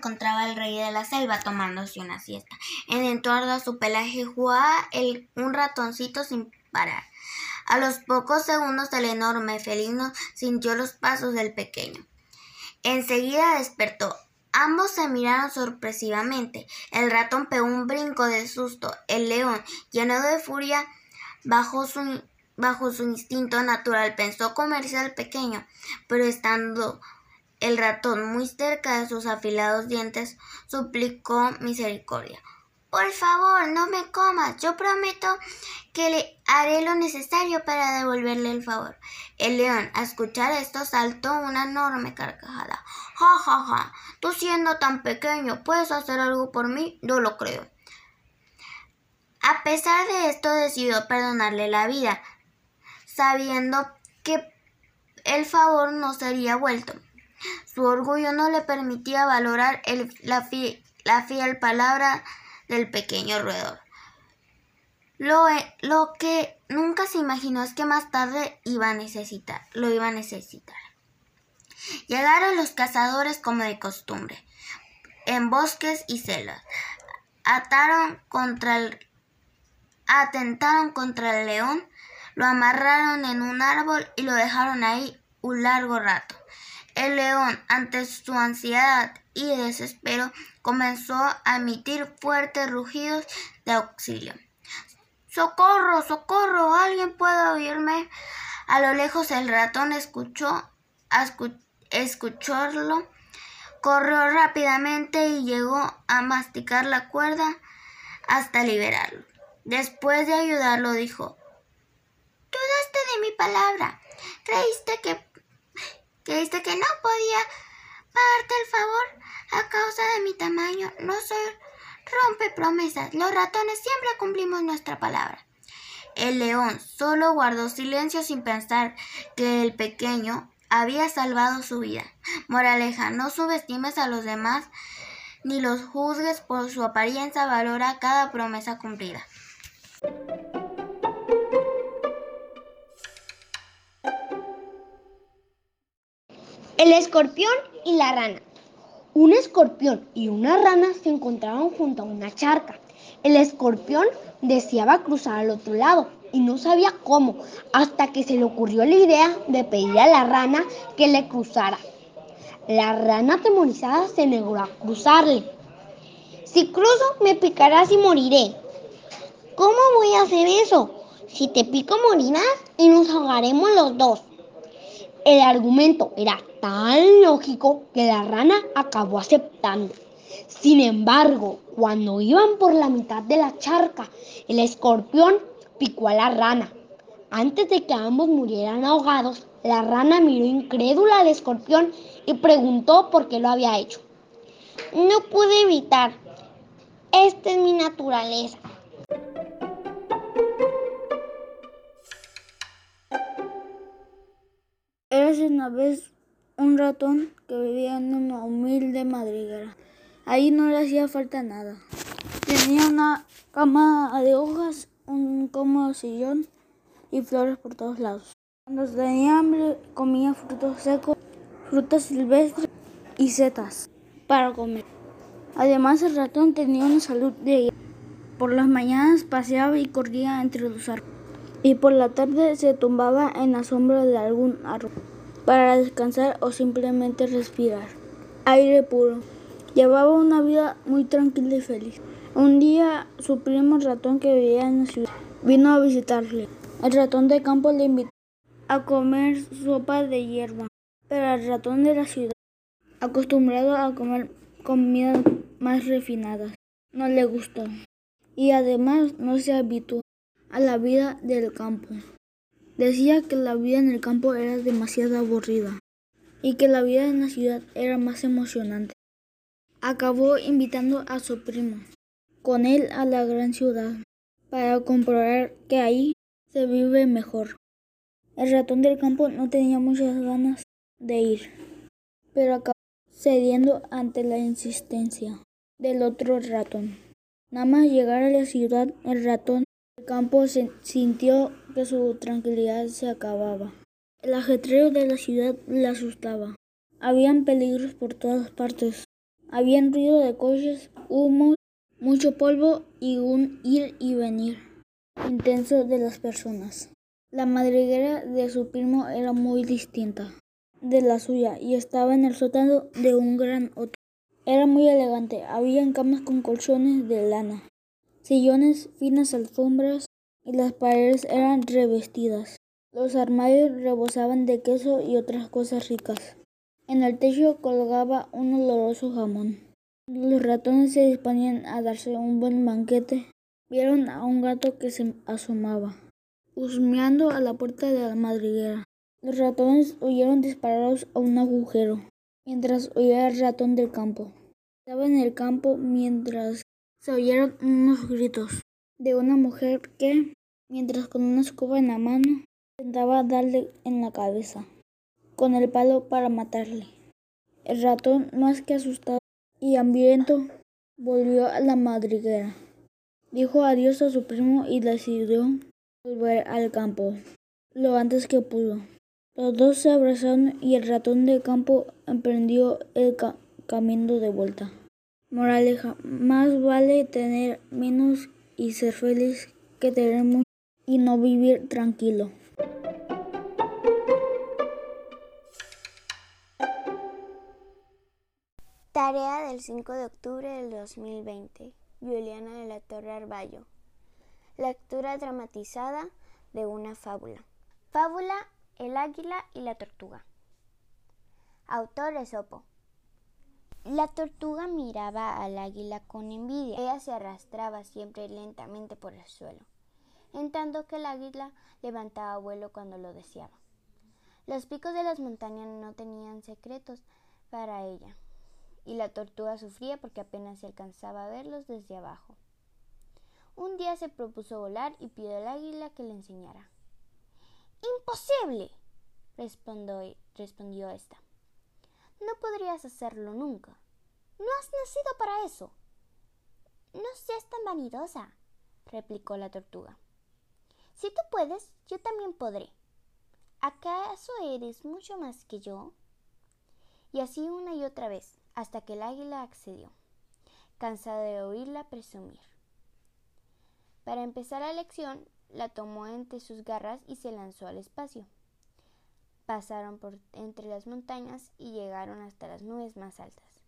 encontraba el rey de la selva tomándose una siesta. En torno a su pelaje jugaba el, un ratoncito sin parar. A los pocos segundos el enorme felino sintió los pasos del pequeño. Enseguida despertó. Ambos se miraron sorpresivamente. El ratón pegó un brinco de susto. El león, lleno de furia, su, bajo su instinto natural, pensó comerse al pequeño, pero estando el ratón muy cerca de sus afilados dientes, suplicó misericordia. Por favor, no me comas. Yo prometo que le haré lo necesario para devolverle el favor. El león, a escuchar esto, saltó una enorme carcajada. Ja, ja, ja. Tú siendo tan pequeño, ¿puedes hacer algo por mí? No lo creo. A pesar de esto, decidió perdonarle la vida, sabiendo que el favor no sería vuelto. Su orgullo no le permitía valorar la, la fiel palabra del pequeño roedor. Lo, e, lo, que nunca se imaginó es que más tarde iba a necesitar, lo iba a necesitar. Llegaron los cazadores como de costumbre, en bosques y selvas. Ataron contra el, atentaron contra el león, lo amarraron en un árbol y lo dejaron ahí un largo rato. El león, ante su ansiedad y desespero, comenzó a emitir fuertes rugidos de auxilio. ¡Socorro! ¡Socorro! ¿Alguien puede oírme? A lo lejos el ratón escuchó, escucharlo, corrió rápidamente y llegó a masticar la cuerda hasta liberarlo. Después de ayudarlo dijo, Dudaste de mi palabra. Creíste que, creíste que no podía pagarte el favor a causa de mi tamaño. No soy rompe promesas. Los ratones siempre cumplimos nuestra palabra. El león solo guardó silencio sin pensar que el pequeño había salvado su vida. Moraleja, no subestimes a los demás ni los juzgues por su apariencia, valora cada promesa cumplida. El escorpión y la rana. Un escorpión y una rana se encontraban junto a una charca. El escorpión deseaba cruzar al otro lado y no sabía cómo, hasta que se le ocurrió la idea de pedir a la rana que le cruzara. La rana atemorizada se negó a cruzarle. Si cruzo, me picarás y moriré. ¿Cómo voy a hacer eso? Si te pico, morirás y nos ahogaremos los dos. El argumento era tan lógico que la rana acabó aceptando. Sin embargo, cuando iban por la mitad de la charca, el escorpión picó a la rana. Antes de que ambos murieran ahogados, la rana miró incrédula al escorpión y preguntó por qué lo había hecho. No pude evitar. Esta es mi naturaleza. Érase una vez un ratón que vivía en una humilde madriguera. Ahí no le hacía falta nada. Tenía una cama de hojas, un cómodo sillón y flores por todos lados. Cuando tenía hambre comía frutos secos, frutas silvestres y setas para comer. Además el ratón tenía una salud de Por las mañanas paseaba y corría entre los árboles y por la tarde se tumbaba en la sombra de algún árbol para descansar o simplemente respirar aire puro. Llevaba una vida muy tranquila y feliz. Un día su primo ratón que vivía en la ciudad vino a visitarle. El ratón de campo le invitó a comer sopa de hierba, pero el ratón de la ciudad, acostumbrado a comer comidas más refinadas, no le gustó y además no se habituó a la vida del campo. Decía que la vida en el campo era demasiado aburrida y que la vida en la ciudad era más emocionante. Acabó invitando a su primo con él a la gran ciudad para comprobar que ahí se vive mejor. El ratón del campo no tenía muchas ganas de ir, pero acabó cediendo ante la insistencia del otro ratón. Nada más llegar a la ciudad, el ratón el campo sintió que su tranquilidad se acababa. El ajetreo de la ciudad le asustaba. Habían peligros por todas partes. Había ruido de coches, humo, mucho polvo y un ir y venir intenso de las personas. La madriguera de su primo era muy distinta de la suya y estaba en el sótano de un gran hotel. Era muy elegante, había camas con colchones de lana, sillones, finas alfombras y las paredes eran revestidas. Los armarios rebosaban de queso y otras cosas ricas. En el techo colgaba un oloroso jamón. Los ratones se disponían a darse un buen banquete. Vieron a un gato que se asomaba, husmeando a la puerta de la madriguera. Los ratones huyeron disparados a un agujero, mientras oía el ratón del campo. Estaba en el campo mientras se oyeron unos gritos de una mujer que, mientras con una escoba en la mano, intentaba darle en la cabeza con el palo para matarle. El ratón, más que asustado y hambriento, volvió a la madriguera. Dijo adiós a su primo y decidió volver al campo lo antes que pudo. Los dos se abrazaron y el ratón de campo emprendió el camino de vuelta. Moraleja, más vale tener menos y ser feliz que tener mucho y no vivir tranquilo. Tarea del 5 de octubre del 2020. Juliana de la Torre Arballo. Lectura dramatizada de una fábula. Fábula El águila y la tortuga. Autor Esopo. La tortuga miraba al águila con envidia. Ella se arrastraba siempre lentamente por el suelo, en tanto que el águila levantaba vuelo cuando lo deseaba. Los picos de las montañas no tenían secretos para ella y la tortuga sufría porque apenas se alcanzaba a verlos desde abajo. Un día se propuso volar y pidió al águila que le enseñara. Imposible, respondió, respondió esta. No podrías hacerlo nunca. No has nacido para eso. No seas tan vanidosa, replicó la tortuga. Si tú puedes, yo también podré. ¿Acaso eres mucho más que yo? Y así una y otra vez, hasta que el águila accedió, cansada de oírla presumir. Para empezar la lección, la tomó entre sus garras y se lanzó al espacio. Pasaron por entre las montañas y llegaron hasta las nubes más altas.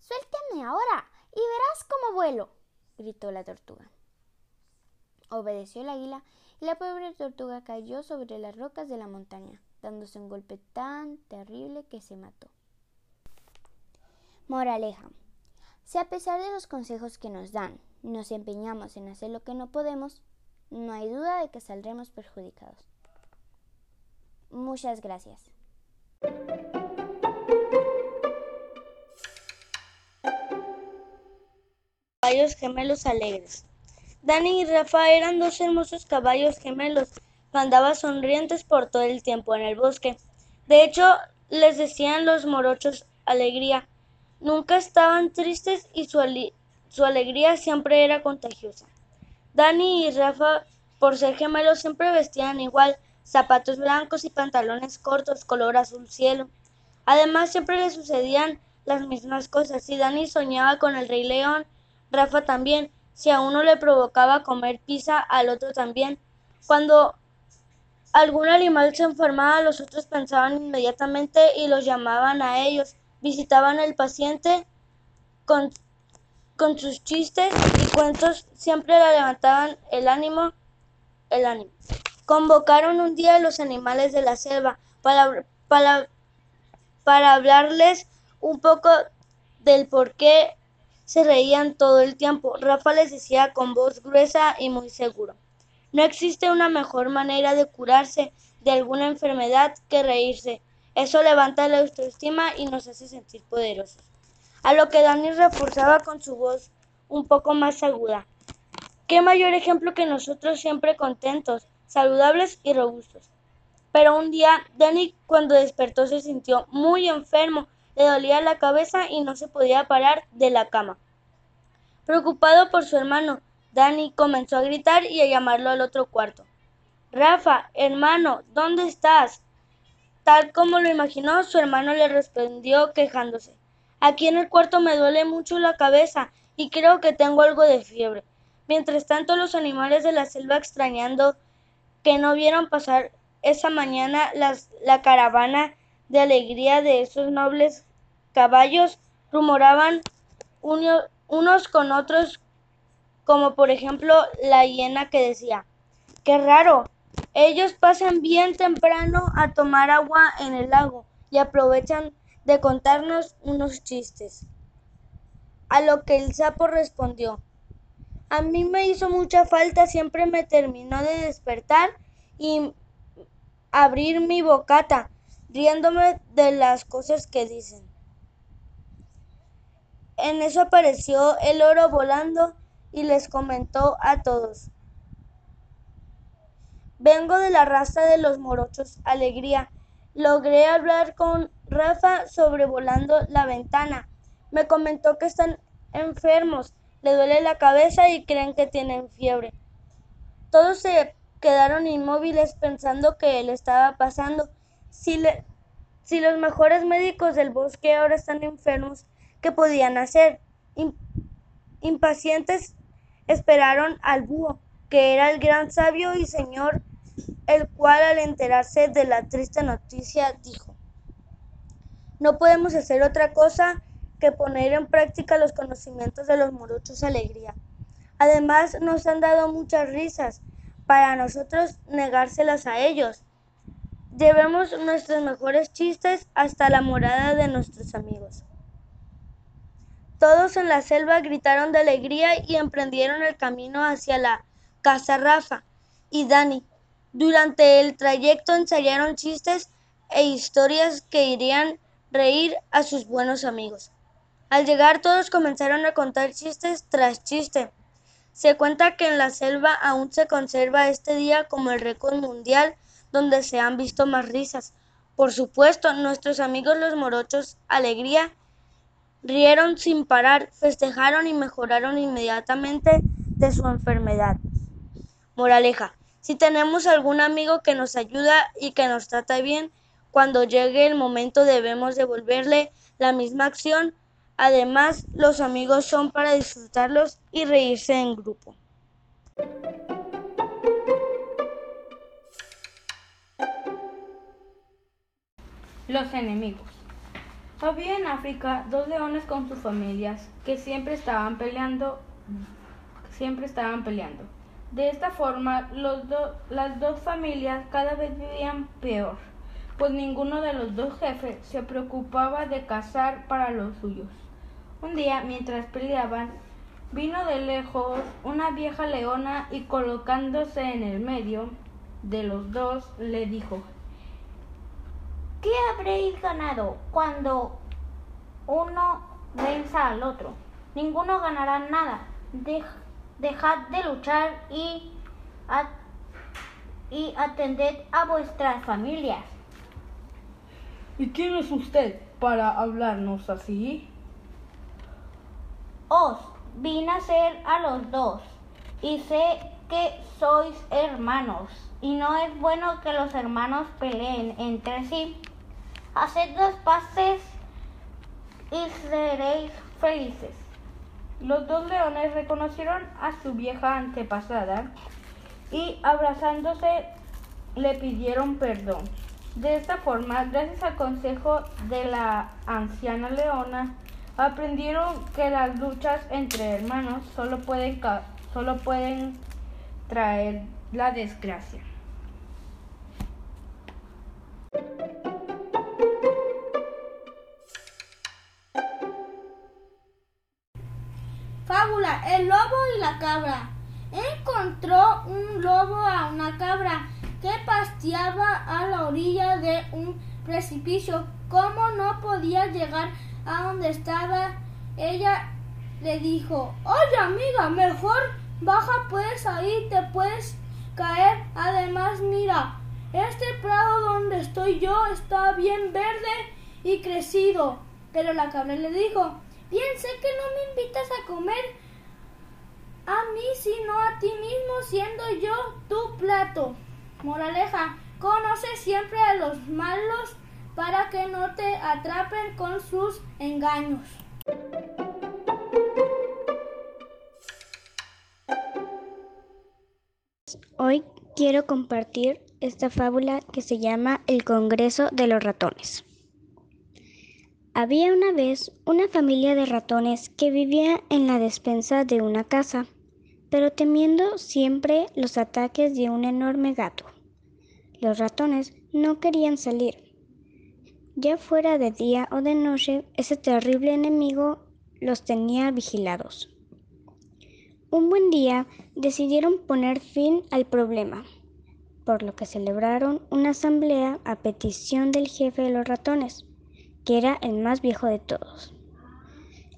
Suéltame ahora y verás cómo vuelo, gritó la tortuga. Obedeció el águila y la pobre tortuga cayó sobre las rocas de la montaña, dándose un golpe tan terrible que se mató. Moraleja. Si a pesar de los consejos que nos dan, nos empeñamos en hacer lo que no podemos, no hay duda de que saldremos perjudicados. Muchas gracias. Caballos gemelos alegres. Dani y Rafa eran dos hermosos caballos gemelos que andaban sonrientes por todo el tiempo en el bosque. De hecho, les decían los morochos alegría Nunca estaban tristes y su, alegría siempre era contagiosa. Dani y Rafa, por ser gemelos, siempre vestían igual, zapatos blancos y pantalones cortos color azul cielo. Además, siempre les sucedían las mismas cosas. Si Dani soñaba con el rey león, Rafa también. Si a uno le provocaba comer pizza, al otro también. Cuando algún animal se enfermaba, los otros pensaban inmediatamente y los llamaban a ellos visitaban al paciente con, con sus chistes y cuentos, siempre le levantaban el ánimo, el ánimo. Convocaron un día a los animales de la selva para, para, para hablarles un poco del por qué se reían todo el tiempo. Rafa les decía con voz gruesa y muy seguro. No existe una mejor manera de curarse de alguna enfermedad que reírse. Eso levanta la autoestima y nos hace sentir poderosos. A lo que Dani reforzaba con su voz un poco más aguda. Qué mayor ejemplo que nosotros siempre contentos, saludables y robustos. Pero un día Dani cuando despertó se sintió muy enfermo, le dolía la cabeza y no se podía parar de la cama. Preocupado por su hermano, Dani comenzó a gritar y a llamarlo al otro cuarto. Rafa, hermano, ¿dónde estás? Tal como lo imaginó, su hermano le respondió quejándose. Aquí en el cuarto me duele mucho la cabeza y creo que tengo algo de fiebre. Mientras tanto, los animales de la selva extrañando que no vieron pasar esa mañana la caravana de alegría de esos nobles caballos rumoraban unos con otros, como por ejemplo la hiena que decía, qué raro, ellos pasan bien temprano a tomar agua en el lago y aprovechan de contarnos unos chistes. A lo que el sapo respondió, a mí me hizo mucha falta, siempre me terminó de despertar y abrir mi bocata, riéndome de las cosas que dicen. En eso apareció el oro volando y les comentó a todos. Vengo de la raza de los morochos, alegría. Logré hablar con Rafa sobrevolando la ventana. Me comentó que están enfermos, le duele la cabeza y creen que tienen fiebre. Todos se quedaron inmóviles pensando que él estaba pasando. Si, si los mejores médicos del bosque ahora están enfermos, ¿qué podían hacer? impacientes esperaron al búho, que era el gran sabio y señor el cual al enterarse de la triste noticia dijo, no podemos hacer otra cosa que poner en práctica los conocimientos de los morochos alegría. Además nos han dado muchas risas, para nosotros negárselas a ellos. Llevemos nuestros mejores chistes hasta la morada de nuestros amigos. Todos en la selva gritaron de alegría y emprendieron el camino hacia la casa Rafa y Dani, durante el trayecto ensayaron chistes e historias que irían reír a sus buenos amigos. Al llegar todos comenzaron a contar chistes tras chiste. Se cuenta que en la selva aún se conserva este día como el récord mundial donde se han visto más risas. Por supuesto, nuestros amigos los morochos, alegría, rieron sin parar, festejaron y mejoraron inmediatamente de su enfermedad. Moraleja, si tenemos algún amigo que nos ayuda y que nos trata bien, cuando llegue el momento debemos devolverle la misma acción. Además, los amigos son para disfrutarlos y reírse en grupo. Los enemigos. Había en África dos leones con sus familias que siempre estaban peleando, siempre estaban peleando. De esta forma, las dos familias cada vez vivían peor, pues ninguno de los dos jefes se preocupaba de cazar para los suyos. Un día, mientras peleaban, vino de lejos una vieja leona y colocándose en el medio de los dos le dijo, ¿Qué habréis ganado cuando uno venza al otro? Ninguno ganará nada dejad de luchar y, y atended a vuestras familias. ¿Y quién es usted para hablarnos así? Os vine a ser a los dos y sé que sois hermanos y no es bueno que los hermanos peleen entre sí. Haced las paces y seréis felices. Los dos leones reconocieron a su vieja antepasada y abrazándose le pidieron perdón. De esta forma, gracias al consejo de la anciana leona, aprendieron que las luchas entre hermanos solo pueden, solo pueden traer la desgracia. el lobo y la cabra. Encontró un lobo a una cabra que pasteaba a la orilla de un precipicio. Como no podía llegar a donde estaba, ella le dijo, oye amiga, mejor baja pues ahí te puedes caer. Además, mira, este prado donde estoy yo está bien verde y crecido. Pero la cabra le dijo, bien sé que no me invitas a comer, a mí, sino a ti mismo, siendo yo tu plato. Moraleja, conoce siempre a los malos para que no te atrapen con sus engaños. Hoy quiero compartir esta fábula que se llama El Congreso de los Ratones. Había una vez una familia de ratones que vivía en la despensa de una casa, pero temiendo siempre los ataques de un enorme gato. Los ratones no querían salir. Ya fuera de día o de noche, ese terrible enemigo los tenía vigilados. Un buen día decidieron poner fin al problema, por lo que celebraron una asamblea a petición del jefe de los ratones, que era el más viejo de todos.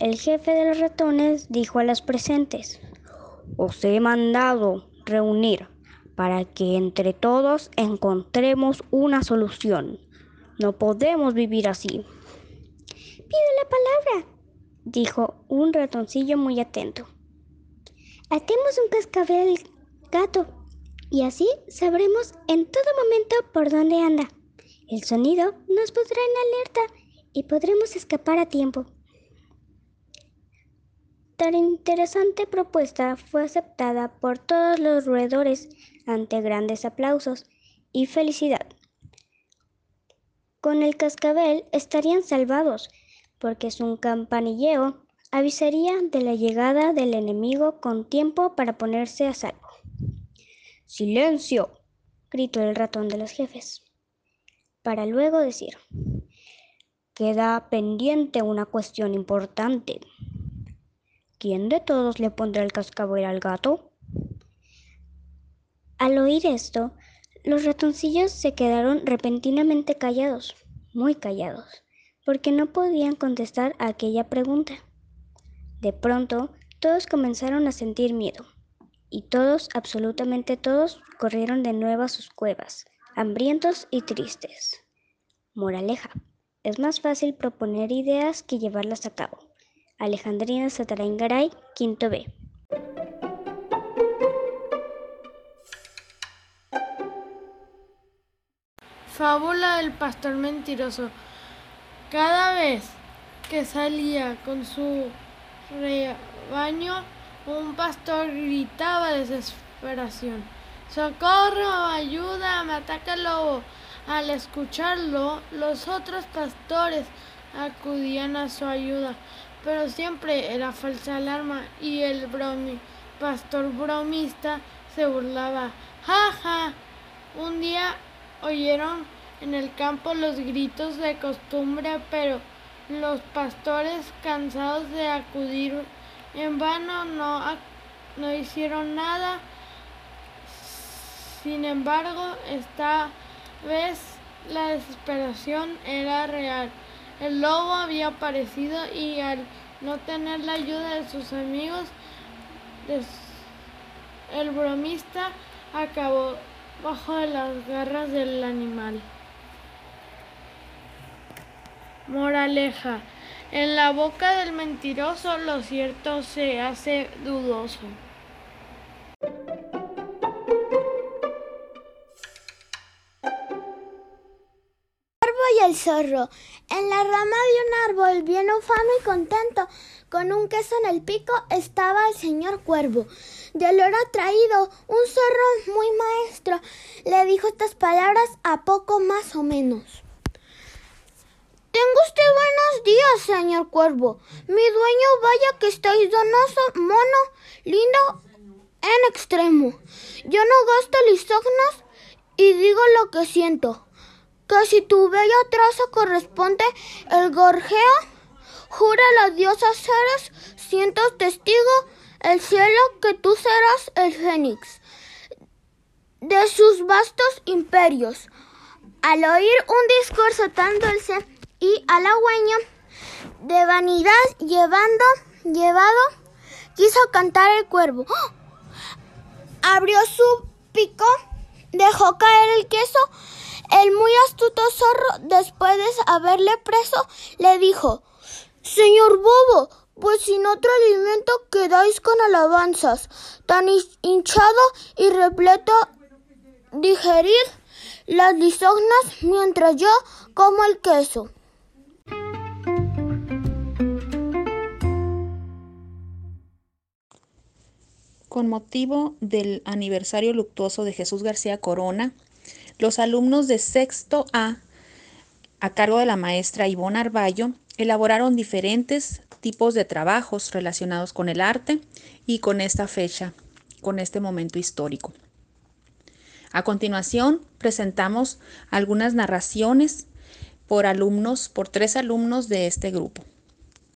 El jefe de los ratones dijo a los presentes, os he mandado reunir para que entre todos encontremos una solución. No podemos vivir así. Pido la palabra, dijo un ratoncillo muy atento. Atemos un cascabel al gato y así sabremos en todo momento por dónde anda. El sonido nos pondrá en alerta y podremos escapar a tiempo. Tan interesante propuesta fue aceptada por todos los roedores ante grandes aplausos y felicidad. Con el cascabel estarían salvados, porque su campanilleo avisaría de la llegada del enemigo con tiempo para ponerse a salvo. ¡Silencio! gritó el ratón de los jefes, para luego decir, queda pendiente una cuestión importante. ¿Quién de todos le pondrá el cascabel al gato? Al oír esto, los ratoncillos se quedaron repentinamente callados, muy callados, porque no podían contestar a aquella pregunta. De pronto, todos comenzaron a sentir miedo, y todos, absolutamente todos, corrieron de nuevo a sus cuevas, hambrientos y tristes. Moraleja. Es más fácil proponer ideas que llevarlas a cabo. Alejandrina Sataraingaray, quinto B. Fábula del pastor mentiroso. Cada vez que salía con su rebaño, un pastor gritaba de desesperación. ¡Socorro! ¡Ayuda! ¡Me ataca el lobo! Al escucharlo, los otros pastores acudían a su ayuda, pero siempre era falsa alarma y el bromi, pastor bromista se burlaba. ¡Ja, ja! Un día oyeron en el campo los gritos de costumbre, pero los pastores, cansados de acudir en vano, no, no hicieron nada. Sin embargo, esta vez la desesperación era real. El lobo había aparecido y al no tener la ayuda de sus amigos, el bromista acabó bajo de las garras del animal. Moraleja. En la boca del mentiroso lo cierto se hace dudoso. El zorro. En la rama de un árbol, bien ufano y contento, con un queso en el pico, estaba el señor cuervo. De lo era traído, un zorro muy maestro le dijo estas palabras a poco más o menos. Tengo usted buenos días, señor cuervo. Mi dueño vaya que estáis donoso, mono, lindo en extremo. Yo no gasto lisognos y digo lo que siento que si tu bella traza corresponde el gorjeo, jura la diosa Ceres, siento testigo el cielo que tú serás el fénix de sus vastos imperios. Al oír un discurso tan dulce y halagüeño de vanidad llevando, llevado, quiso cantar el cuervo. ¡Oh! Abrió su pico, dejó caer el queso, el muy astuto zorro, después de haberle preso, le dijo Señor bobo, pues sin otro alimento quedáis con alabanzas, tan hinchado y repleto digerir las lisognas mientras yo como el queso. Con motivo del aniversario luctuoso de Jesús García Corona, los alumnos de sexto A, a cargo de la maestra Ivonne Arballo, elaboraron diferentes tipos de trabajos relacionados con el arte y con esta fecha, con este momento histórico. A continuación, presentamos algunas narraciones por alumnos, por tres alumnos de este grupo.